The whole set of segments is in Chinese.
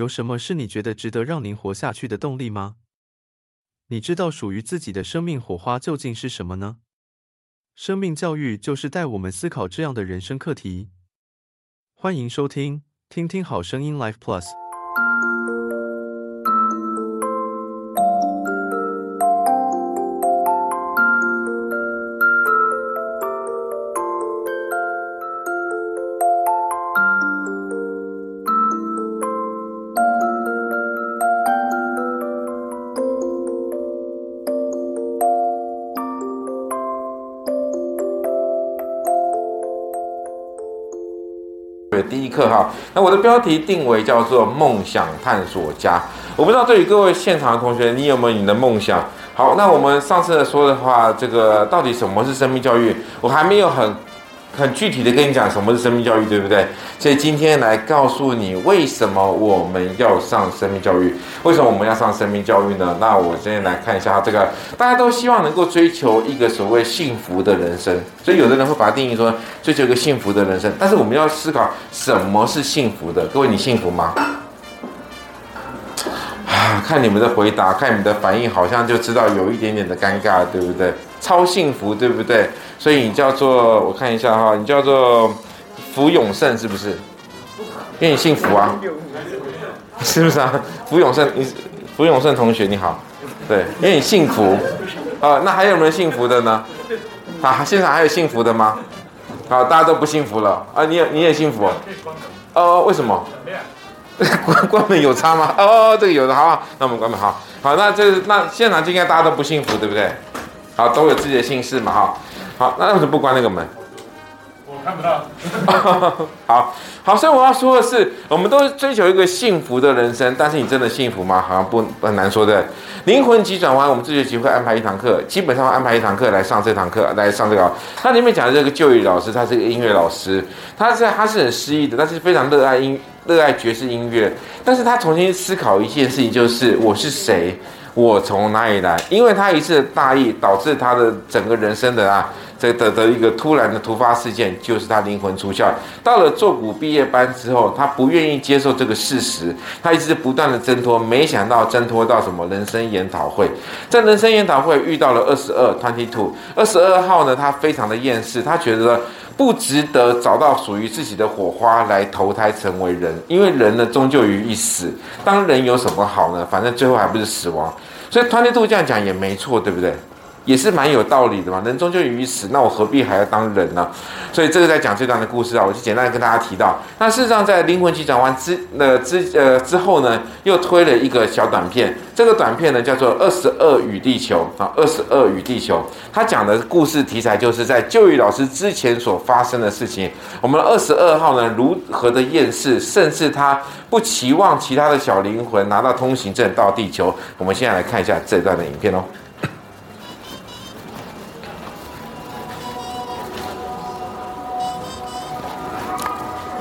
有什么是你觉得值得让您活下去的动力吗？你知道属于自己的生命火花究竟是什么呢？生命教育就是带我们思考这样的人生课题。欢迎收听，听听好声音 Life Plus。那我的标题定为叫做梦想探索家。我不知道对于各位现场的同学，你有没有你的梦想？好，那我们上次说的话，这个到底什么是生命教育？我还没有很。很具体的跟你讲什么是生命教育，对不对？所以今天来告诉你为什么我们要上生命教育，为什么我们要上生命教育呢？那我今天来看一下这个，大家都希望能够追求一个所谓幸福的人生，所以有的人会把它定义说追求一个幸福的人生，但是我们要思考什么是幸福的。各位，你幸福吗？啊，看你们的回答，看你们的反应，好像就知道有一点点的尴尬，对不对？超幸福，对不对？所以你叫做，我看一下哈，你叫做福永胜是不是？因为你幸福啊，是不是啊？福永胜，你福永胜同学你好，对，因为你幸福啊。那还有没有幸福的呢？啊，现场还有幸福的吗？好，大家都不幸福了啊。你也你也幸福哦？哦，为什么？关 关门有差吗？哦，这个有的，好，那我们关门好。好，那这那现场就应该大家都不幸福，对不对？好，都有自己的姓氏嘛，哈。好，那为什么不关那个门？我看不到。好好，所以我要说的是，我们都追求一个幸福的人生，但是你真的幸福吗？好像不很难说的。灵魂急转弯，我们这学期会安排一堂课，基本上会安排一堂课来上这堂课，来上这个。它里面讲的这个就业老师，他是个音乐老师，他是他是很诗意的，但是非常热爱音，热爱爵士音乐。但是他重新思考一件事情，就是我是谁，我从哪里来？因为他一次大意，导致他的整个人生的啊。这的的一个突然的突发事件，就是他灵魂出窍。到了做古毕业班之后，他不愿意接受这个事实，他一直不断的挣脱，没想到挣脱到什么人生研讨会。在人生研讨会遇到了二十二 twenty two，二十二号呢，他非常的厌世，他觉得不值得找到属于自己的火花来投胎成为人，因为人呢终究于一死。当人有什么好呢？反正最后还不是死亡。所以 twenty two 这样讲也没错，对不对？也是蛮有道理的嘛，人终究于死，那我何必还要当人呢？所以这个在讲这段的故事啊，我就简单的跟大家提到。那事实上，在灵魂急转弯之呃之呃之后呢，又推了一个小短片。这个短片呢叫做《二十二与地球》啊，《二十二与地球》。它讲的故事题材就是在就业老师之前所发生的事情。我们二十二号呢如何的厌世，甚至他不期望其他的小灵魂拿到通行证到地球。我们现在来看一下这段的影片哦。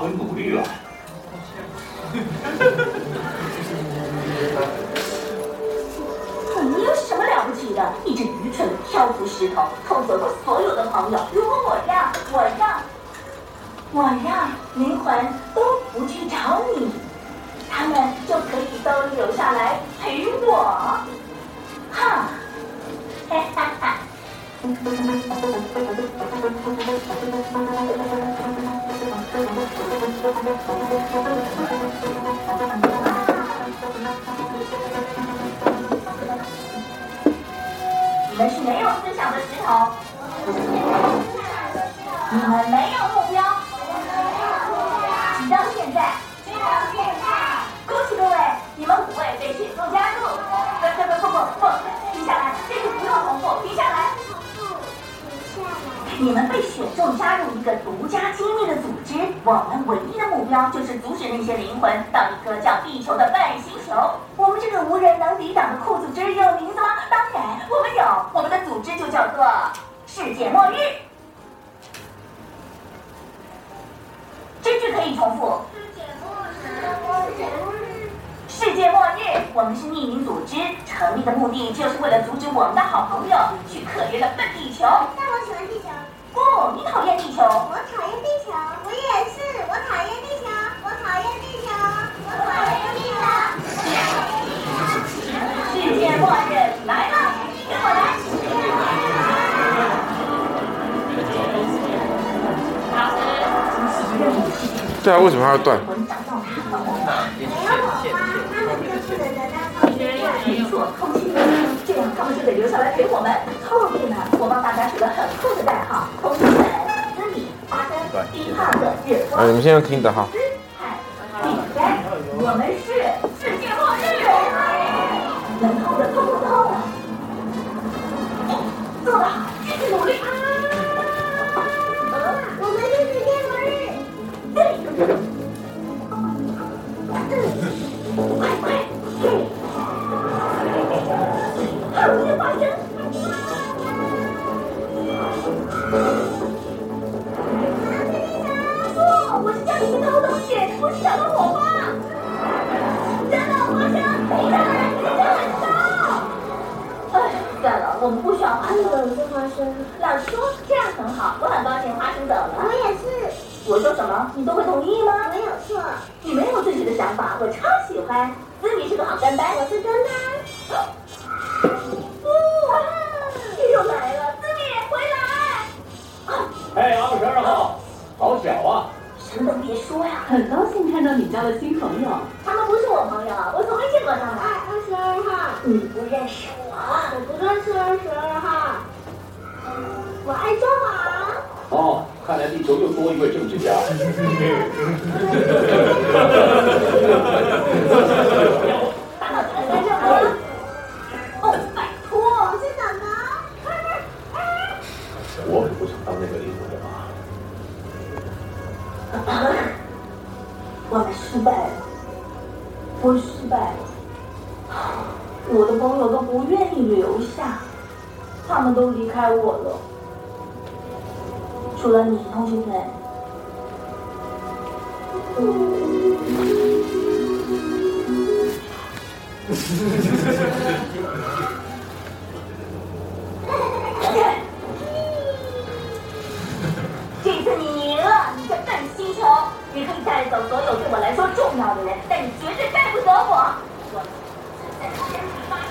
很努力了。你有什么了不起的？你这愚蠢的漂浮石头，偷走了所有的朋友。如果我让，我让，我让灵魂都不去找你，他们就可以都留下来陪我。哈，哈哈哈。你们是没有思想的石头，你们我们唯一的目标就是阻止那些灵魂到一个叫地球的半星球。我们这个无人能抵挡的酷组织有名字吗？当然，我们有，我们的组织就叫做世界末日。这句可以重复。世界末日，我们是匿名组织，成立的目的就是为了阻止我们的好朋友去可怜的笨地球。但我喜欢地球。不，你讨厌地球。对啊，为什么它要断？没有火花，他们空气。这样他们就得留下来陪我们。后面呢，我帮大家取了很酷的代号：空气第二个日光。啊，你们现在听的哈。第三，我们是花生。不，我是叫你去偷东西，不是想到火花。真的，花生，你看，你这很糟。哎，算了，我们不需要花生。我是花生。老师说这样很好，我很高兴花生走了。我也是。我说什么，你都会同意吗？没有错。你没有自己的想法，我超喜欢。思米是个好跟班，我是跟班。哇，又来了，思米回来。哎，二十二号，好小啊！什么都别说呀。很高兴看到你交了新朋友。他们不是我朋友，我从没见过他们。哎，二十二号。你不认识我？我不认识二十二号。我爱抓马。哦，看来地球又多一位政治家。失败了，我失败了。我的朋友都不愿意留下，他们都离开我了。除了你，同学们。带走所有对我来说重要的人，但你绝对带不走我。我在后面发现。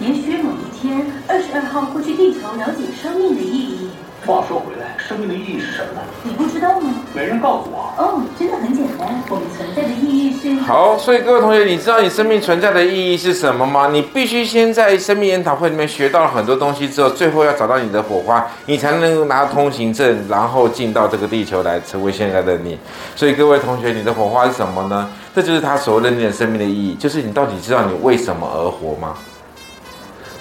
也许某一天，二十二号会去地球了解生命的意义。话说回来，生命的意义是什么呢？你不知道吗？没人告诉我。哦，真的很简单，我们存在的意义是……好，所以各位同学，你知道你生命存在的意义是什么吗？你必须先在生命研讨会里面学到了很多东西之后，最后要找到你的火花，你才能够拿到通行证，然后进到这个地球来成为现在的你。所以各位同学，你的火花是什么呢？这就是他所认定的生命的意义，就是你到底知道你为什么而活吗？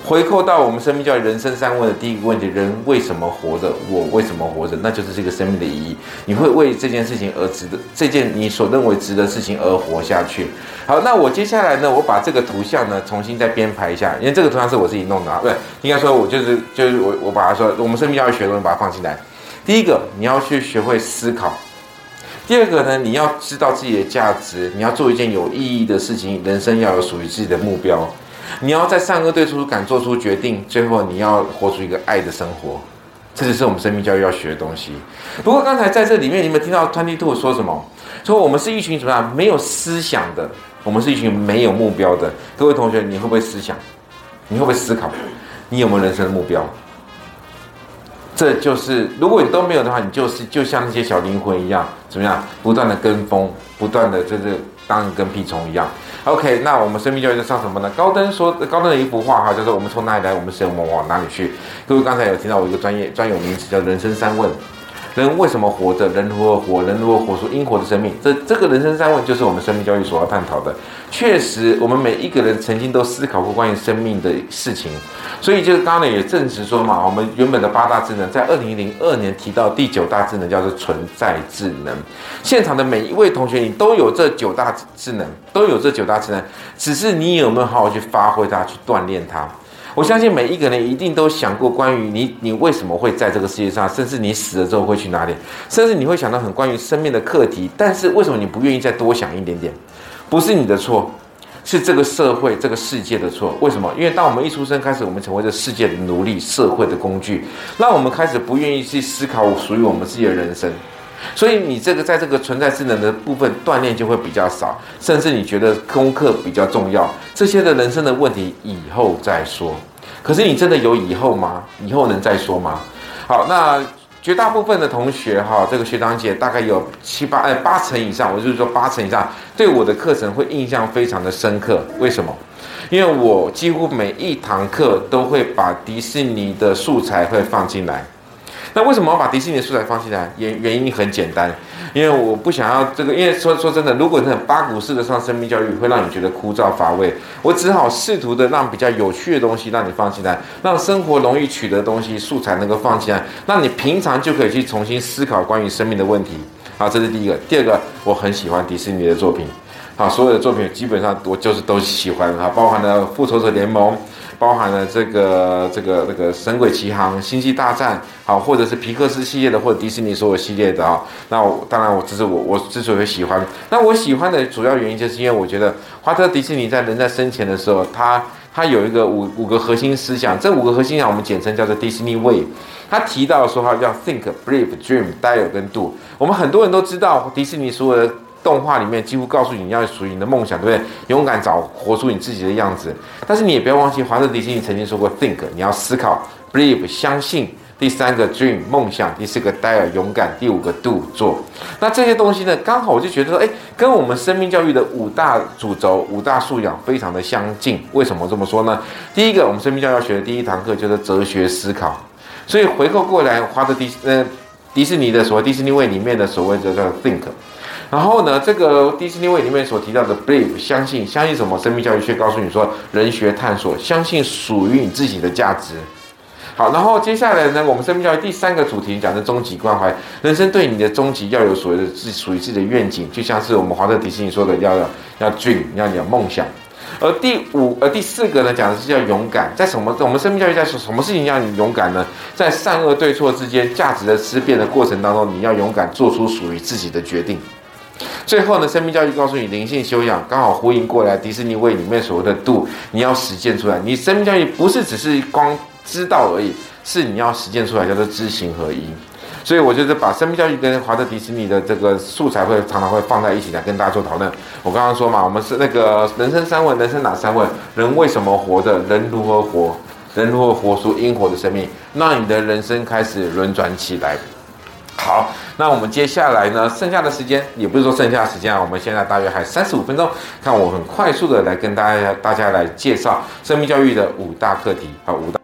回扣到我们生命教育人生三问的第一个问题：人为什么活着？我为什么活着？那就是这个生命的意义。你会为这件事情而值得，这件你所认为值得事情而活下去。好，那我接下来呢，我把这个图像呢重新再编排一下，因为这个图像是我自己弄的啊，不对，应该说我就是就是我我把它说，我们生命教育学的东西把它放进来。第一个，你要去学会思考；第二个呢，你要知道自己的价值，你要做一件有意义的事情，人生要有属于自己的目标。你要在善恶对出敢做出决定，最后你要活出一个爱的生活，这就是我们生命教育要学的东西。不过刚才在这里面，你们听到 Twenty Two 说什么？说我们是一群怎么样？没有思想的，我们是一群没有目标的。各位同学，你会不会思想？你会不会思考？你有没有人生的目标？这就是，如果你都没有的话，你就是就像那些小灵魂一样，怎么样？不断的跟风，不断的就是当跟屁虫一样。OK，那我们生命教育在上什么呢？高登说，高登的一幅画哈，叫做“我们从哪里来，我们是我们往哪里去”。各位刚才有听到我一个专业专有名词叫“人生三问”。人为什么活着？人如何活？人如何活出因活的生命？这这个人生三问就是我们生命教育所要探讨的。确实，我们每一个人曾经都思考过关于生命的事情，所以就是刚刚也证实说嘛，我们原本的八大智能在二零零二年提到第九大智能叫做存在智能。现场的每一位同学，你都有这九大智能，都有这九大智能，只是你有没有好好去发挥它，去锻炼它？我相信每一个人一定都想过关于你，你为什么会在这个世界上，甚至你死了之后会去哪里，甚至你会想到很关于生命的课题。但是为什么你不愿意再多想一点点？不是你的错，是这个社会、这个世界的错。为什么？因为当我们一出生开始，我们成为这世界的奴隶、社会的工具，让我们开始不愿意去思考属于我们自己的人生。所以你这个在这个存在智能的部分锻炼就会比较少，甚至你觉得功课比较重要，这些的人生的问题以后再说。可是你真的有以后吗？以后能再说吗？好，那绝大部分的同学哈，这个学长姐大概有七八哎八成以上，我就是说八成以上对我的课程会印象非常的深刻。为什么？因为我几乎每一堂课都会把迪士尼的素材会放进来。那为什么要把迪士尼的素材放进来？原原因很简单，因为我不想要这个，因为说说真的，如果你很八股式的上生命教育，会让你觉得枯燥乏味。我只好试图的让比较有趣的东西让你放进来，让生活容易取得的东西素材能够放进来，那你平常就可以去重新思考关于生命的问题。好，这是第一个。第二个，我很喜欢迪士尼的作品，好，所有的作品基本上我就是都喜欢啊，包含了复仇者联盟。包含了这个这个这个《神鬼奇航》《星际大战》好，或者是皮克斯系列的，或者迪士尼所有系列的啊。那我当然，我这是我我之所以喜欢。那我喜欢的主要原因，就是因为我觉得华特迪士尼在人在生前的时候，他他有一个五五个核心思想，这五个核心思想我们简称叫做 Disney Way。他提到说，他叫 Think、Believe、Dream、Dare 跟 Do。我们很多人都知道迪士尼所有的。动画里面几乎告诉你，要属于你的梦想，对不对？勇敢找活出你自己的样子。但是你也不要忘记，华特迪士尼曾经说过：think，你要思考；believe，相信；第三个 dream，梦想；第四个 dare，勇敢；第五个 do，做。那这些东西呢，刚好我就觉得说，哎，跟我们生命教育的五大主轴、五大素养非常的相近。为什么这么说呢？第一个，我们生命教育要学的第一堂课就是哲学思考。所以回过过来，华特迪呃迪士尼的所谓迪士尼位里面的所谓的叫 think。然后呢，这个迪士尼位里面所提到的 believe 相信，相信什么？生命教育却告诉你说，人学探索，相信属于你自己的价值。好，然后接下来呢，我们生命教育第三个主题讲的终极关怀，人生对你的终极要有所谓的自属于自己的愿景，就像是我们华特迪士尼说的，要要要 dream，要有梦想。而第五呃第四个呢，讲的是叫勇敢，在什么？我们生命教育在说什么事情让你勇敢呢？在善恶对错之间，价值的思辨的过程当中，你要勇敢做出属于自己的决定。最后呢，生命教育告诉你灵性修养，刚好呼应过来迪士尼为里面所谓的度你要实践出来。你生命教育不是只是光知道而已，是你要实践出来，叫做知行合一。所以我觉得把生命教育跟华特迪士尼的这个素材会常常会放在一起来跟大家做讨论。我刚刚说嘛，我们是那个人生三问，人生哪三问？人为什么活着？人如何活？人如何活出因果的生命？让你的人生开始轮转起来。好，那我们接下来呢？剩下的时间也不是说剩下时间啊，我们现在大约还三十五分钟，看我很快速的来跟大家大家来介绍生命教育的五大课题啊，五大。